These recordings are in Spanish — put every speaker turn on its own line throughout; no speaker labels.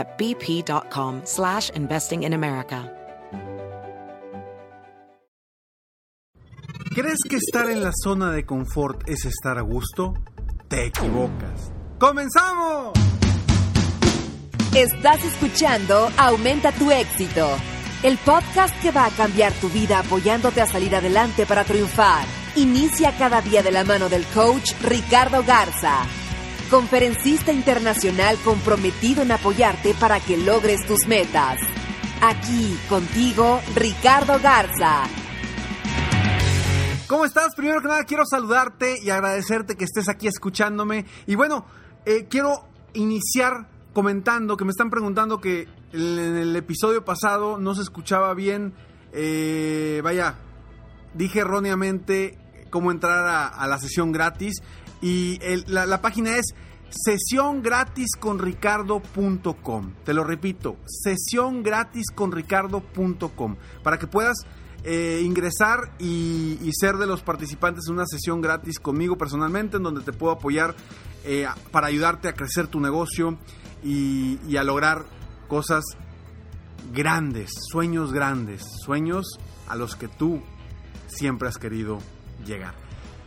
at bp.com slash investing in America.
¿Crees que estar en la zona de confort es estar a gusto? Te equivocas. ¡Comenzamos!
Estás escuchando Aumenta tu éxito, el podcast que va a cambiar tu vida apoyándote a salir adelante para triunfar. Inicia cada día de la mano del coach Ricardo Garza, conferencista internacional comprometido en apoyarte para que logres tus metas. Aquí contigo, Ricardo Garza.
¿Cómo estás? Primero que nada quiero saludarte y agradecerte que estés aquí escuchándome. Y bueno, eh, quiero iniciar comentando que me están preguntando que en el episodio pasado no se escuchaba bien. Eh, vaya, dije erróneamente cómo entrar a, la sesión gratis. Y la, página es sesiongratisconricardo.com. Te lo repito, sesiongratisconricardo.com. Para que puedas eh, ingresar y, ser de los participantes en una sesión gratis conmigo personalmente, en donde te puedo apoyar eh, para ayudarte a crecer tu negocio y a lograr cosas grandes, sueños grandes, sueños a los que tú siempre has querido llegar.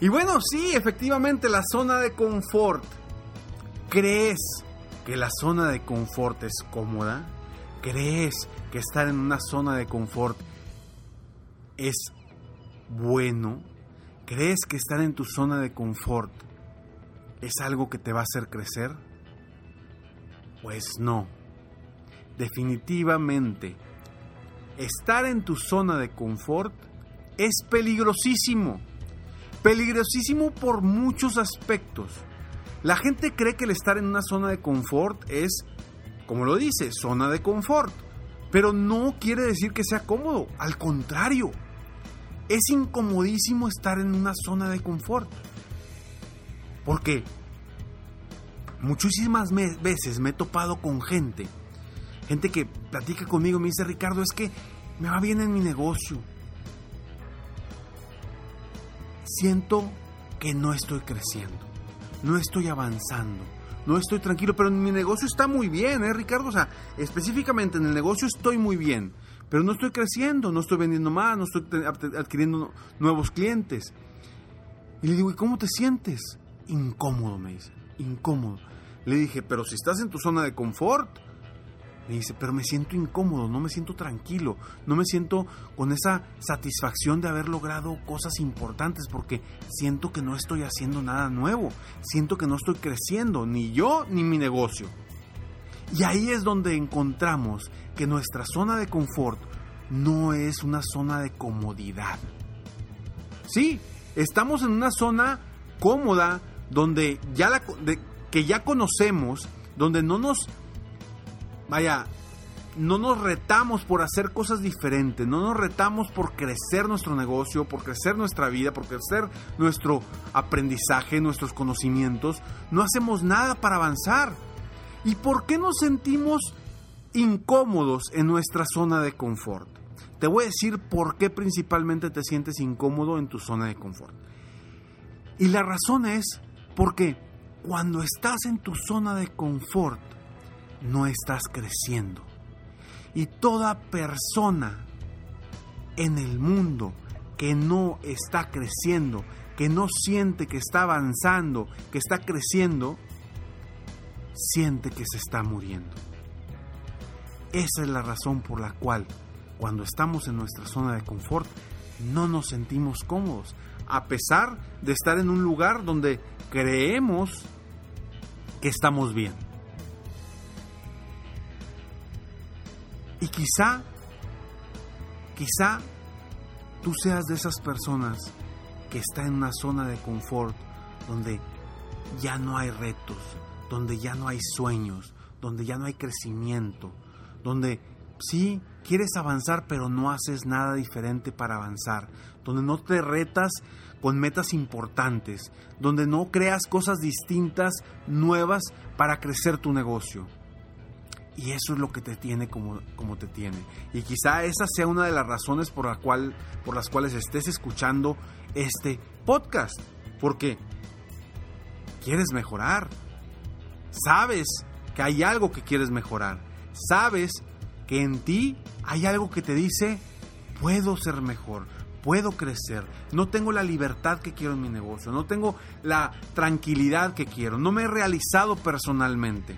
Y bueno, sí, efectivamente, la zona de confort. ¿Crees que la zona de confort es cómoda? ¿Crees que estar en una zona de confort es bueno? ¿Crees que estar en tu zona de confort es algo que te va a hacer crecer? Pues no. Definitivamente, estar en tu zona de confort es peligrosísimo. Peligrosísimo por muchos aspectos. La gente cree que el estar en una zona de confort es, como lo dice, zona de confort. Pero no quiere decir que sea cómodo. Al contrario, es incomodísimo estar en una zona de confort. Porque muchísimas veces me he topado con gente, gente que platica conmigo me dice, Ricardo, es que me va bien en mi negocio. Siento que no estoy creciendo, no estoy avanzando, no estoy tranquilo, pero en mi negocio está muy bien, ¿eh, Ricardo? O sea, específicamente en el negocio estoy muy bien, pero no estoy creciendo, no estoy vendiendo más, no estoy adquiriendo nuevos clientes. Y le digo, ¿y cómo te sientes? Incómodo, me dice, incómodo. Le dije, pero si estás en tu zona de confort. Me dice, pero me siento incómodo, no me siento tranquilo, no me siento con esa satisfacción de haber logrado cosas importantes porque siento que no estoy haciendo nada nuevo, siento que no estoy creciendo, ni yo ni mi negocio. Y ahí es donde encontramos que nuestra zona de confort no es una zona de comodidad. Sí, estamos en una zona cómoda donde ya la, de- que ya conocemos, donde no nos vaya, no nos retamos por hacer cosas diferentes, no nos retamos por crecer nuestro negocio, por crecer nuestra vida, por crecer nuestro aprendizaje, nuestros conocimientos, no hacemos nada para avanzar. ¿Y por qué nos sentimos incómodos en nuestra zona de confort? Te voy a decir por qué principalmente te sientes incómodo en tu zona de confort. Y la razón es porque cuando estás en tu zona de confort, no estás creciendo. Y toda persona en el mundo que no está creciendo, que no siente que está avanzando, que está creciendo, siente que se está muriendo. Esa es la razón por la cual cuando estamos en nuestra zona de confort, no nos sentimos cómodos, a pesar de estar en un lugar donde creemos que estamos bien. Y quizá, quizá tú seas de esas personas que está en una zona de confort donde ya no hay retos, donde ya no hay sueños, donde ya no hay crecimiento, donde sí quieres avanzar pero no haces nada diferente para avanzar, donde no te retas con metas importantes, donde no creas cosas distintas, nuevas para crecer tu negocio. Y eso es lo que te tiene como, como te tiene. Y quizá esa sea una de las razones por, la cual, por las cuales estés escuchando este podcast. Porque quieres mejorar. Sabes que hay algo que quieres mejorar. Sabes que en ti hay algo que te dice, puedo ser mejor, puedo crecer, no tengo la libertad que quiero en mi negocio, no tengo la tranquilidad que quiero, no me he realizado personalmente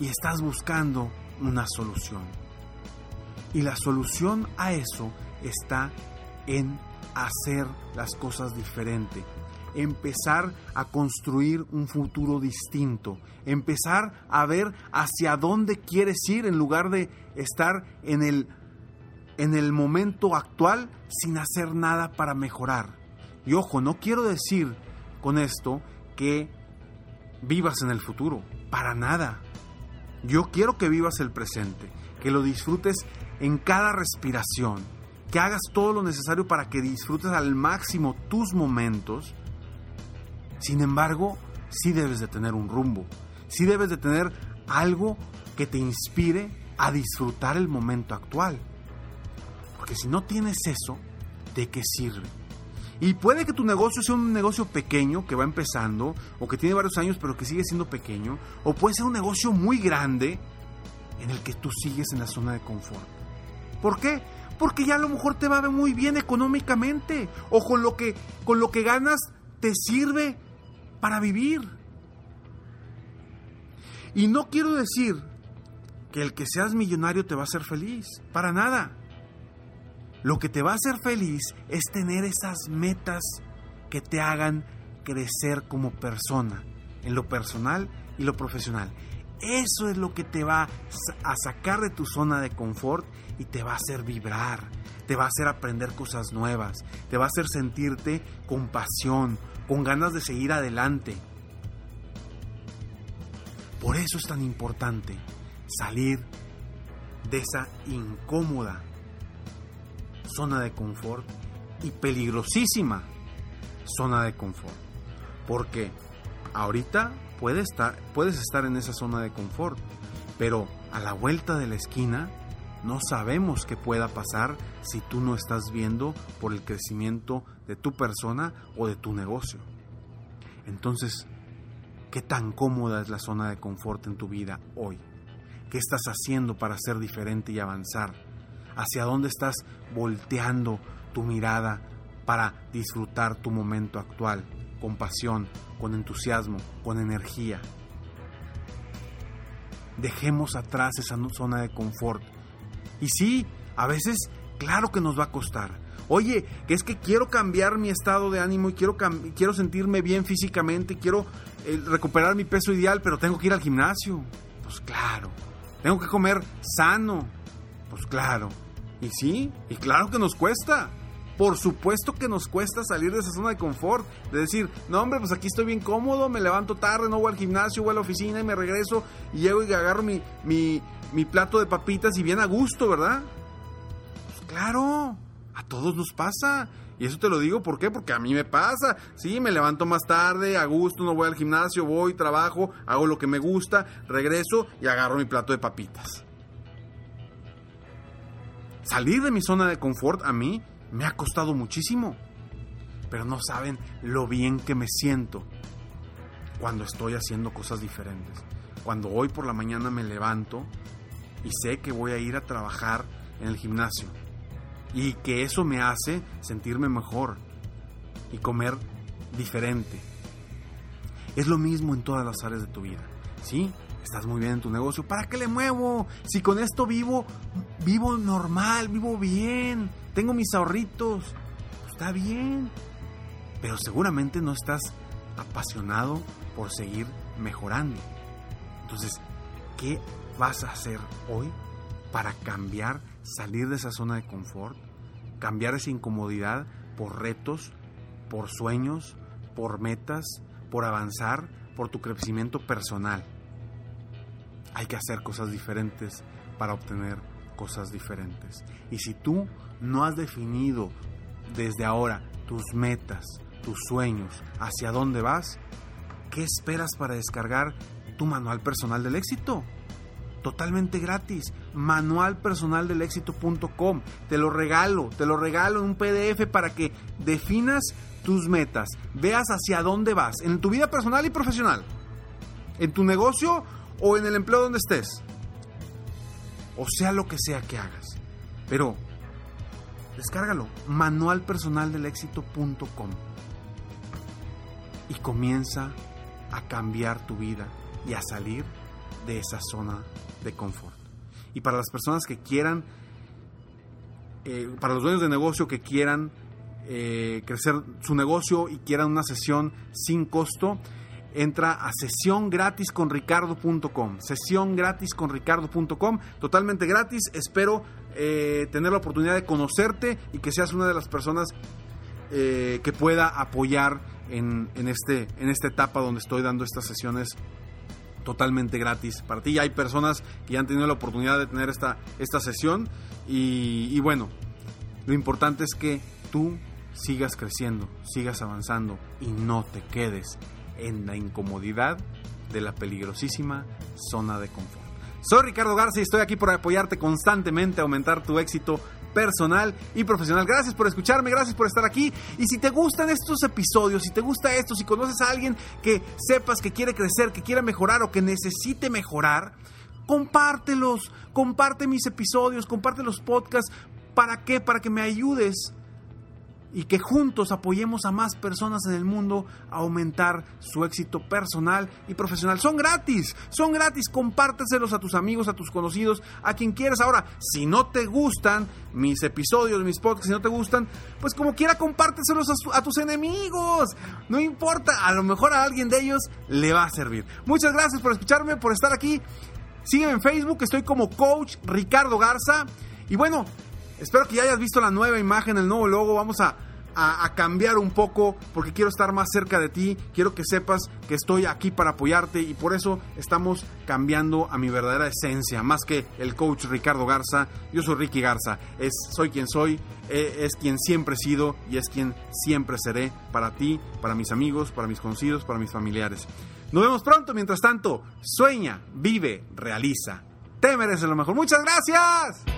y estás buscando una solución. Y la solución a eso está en hacer las cosas diferente, empezar a construir un futuro distinto, empezar a ver hacia dónde quieres ir en lugar de estar en el, en el momento actual sin hacer nada para mejorar. Y ojo, no quiero decir con esto que vivas en el futuro, para nada. Yo quiero que vivas el presente, que lo disfrutes en cada respiración, que hagas todo lo necesario para que disfrutes al máximo tus momentos. Sin embargo, sí debes de tener un rumbo, sí debes de tener algo que te inspire a disfrutar el momento actual. Porque si no tienes eso, ¿de qué sirve? Y puede que tu negocio sea un negocio pequeño que va empezando, o que tiene varios años pero que sigue siendo pequeño, o puede ser un negocio muy grande en el que tú sigues en la zona de confort. ¿Por qué? Porque ya a lo mejor te va muy bien económicamente, o con lo que, con lo que ganas te sirve para vivir. Y no quiero decir que el que seas millonario te va a hacer feliz, para nada. Lo que te va a hacer feliz es tener esas metas que te hagan crecer como persona, en lo personal y lo profesional. Eso es lo que te va a sacar de tu zona de confort y te va a hacer vibrar, te va a hacer aprender cosas nuevas, te va a hacer sentirte con pasión, con ganas de seguir adelante. Por eso es tan importante salir de esa incómoda zona de confort y peligrosísima zona de confort. Porque ahorita estar, puedes estar en esa zona de confort, pero a la vuelta de la esquina no sabemos qué pueda pasar si tú no estás viendo por el crecimiento de tu persona o de tu negocio. Entonces, ¿qué tan cómoda es la zona de confort en tu vida hoy? ¿Qué estás haciendo para ser diferente y avanzar? Hacia dónde estás volteando tu mirada para disfrutar tu momento actual, con pasión, con entusiasmo, con energía. Dejemos atrás esa zona de confort. Y sí, a veces, claro que nos va a costar. Oye, que es que quiero cambiar mi estado de ánimo y quiero, quiero sentirme bien físicamente, quiero eh, recuperar mi peso ideal, pero tengo que ir al gimnasio. Pues claro. Tengo que comer sano. Pues claro. Y sí, y claro que nos cuesta. Por supuesto que nos cuesta salir de esa zona de confort. De decir, no hombre, pues aquí estoy bien cómodo, me levanto tarde, no voy al gimnasio, voy a la oficina y me regreso y llego y agarro mi, mi, plato de papitas y bien a gusto, ¿verdad? Pues claro, a todos nos pasa. Y eso te lo digo, ¿por qué? Porque a mí me pasa. Sí, me levanto más tarde, a gusto, no voy al gimnasio, voy, trabajo, hago lo que me gusta, regreso y agarro mi plato de papitas. Salir de mi zona de confort a mí me ha costado muchísimo. Pero no saben lo bien que me siento cuando estoy haciendo cosas diferentes. Cuando hoy por la mañana me levanto y sé que voy a ir a trabajar en el gimnasio. Y que eso me hace sentirme mejor y comer diferente. Es lo mismo en todas las áreas de tu vida. ¿Sí? Estás muy bien en tu negocio, ¿para qué le muevo? Si con esto vivo, vivo normal, vivo bien, tengo mis ahorritos, pues está bien. Pero seguramente no estás apasionado por seguir mejorando. Entonces, ¿qué vas a hacer hoy para cambiar, salir de esa zona de confort, cambiar esa incomodidad por retos, por sueños, por metas, por avanzar, por tu crecimiento personal? Hay que hacer cosas diferentes para obtener cosas diferentes. Y si tú no has definido desde ahora tus metas, tus sueños, hacia dónde vas, ¿qué esperas para descargar tu manual personal del éxito? Totalmente gratis. Manualpersonaldelexito.com. Te lo regalo, te lo regalo en un PDF para que definas tus metas, veas hacia dónde vas, en tu vida personal y profesional, en tu negocio o en el empleo donde estés, o sea lo que sea que hagas. Pero descárgalo, manualpersonaldelexito.com y comienza a cambiar tu vida y a salir de esa zona de confort. Y para las personas que quieran, eh, para los dueños de negocio que quieran eh, crecer su negocio y quieran una sesión sin costo, entra a sesión gratis con ricardo.com. Sesión gratis con ricardo.com, totalmente gratis. Espero eh, tener la oportunidad de conocerte y que seas una de las personas que pueda apoyar en, este, en esta etapa donde estoy dando estas sesiones totalmente gratis para ti. Ya hay personas que ya han tenido la oportunidad de tener esta, esta sesión y bueno, lo importante es que tú sigas creciendo, sigas avanzando y no te quedes en la incomodidad de la peligrosísima zona de confort. Soy Ricardo Garza y estoy aquí por apoyarte constantemente a aumentar tu éxito personal y profesional. Gracias por escucharme, gracias por estar aquí. Y si te gustan estos episodios, si te gusta esto, si conoces a alguien que sepas que quiere crecer, que quiera mejorar o que necesite mejorar, compártelos, comparte mis episodios, comparte los podcasts. ¿Para qué? Para que me ayudes y que juntos apoyemos a más personas en el mundo a aumentar su éxito personal y profesional. Son gratis, son gratis, compárteselos a tus amigos, a tus conocidos, a quien quieras. Ahora, si no te gustan mis episodios, mis podcasts, si no te gustan, pues como quiera compárteselos a, a tus enemigos. No importa, a lo mejor a alguien de ellos le va a servir. Muchas gracias por escucharme, por estar aquí. Sígueme en Facebook, estoy como coach Ricardo Garza. Y bueno, Espero que ya hayas visto la nueva imagen, el nuevo logo. Vamos a, cambiar un poco porque quiero estar más cerca de ti. Quiero que sepas que estoy aquí para apoyarte y por eso estamos cambiando a mi verdadera esencia. Más que el coach Ricardo Garza, yo soy Ricky Garza. Es, soy quien soy, e, es quien siempre he sido y es quien siempre seré para ti, para mis amigos, para mis conocidos, para mis familiares. Nos vemos pronto. Mientras tanto, sueña, vive, realiza. Te mereces lo mejor. Muchas gracias.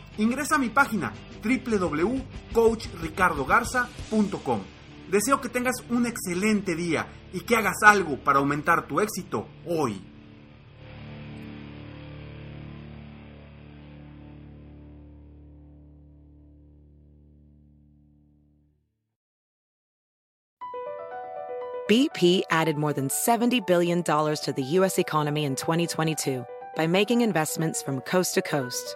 Ingresa a mi página www.coachricardogarza.com. Deseo que tengas un excelente día y que hagas algo para aumentar tu éxito hoy.
BP added more than $70 billion to the U.S. economy in 2022 by making investments from coast to coast.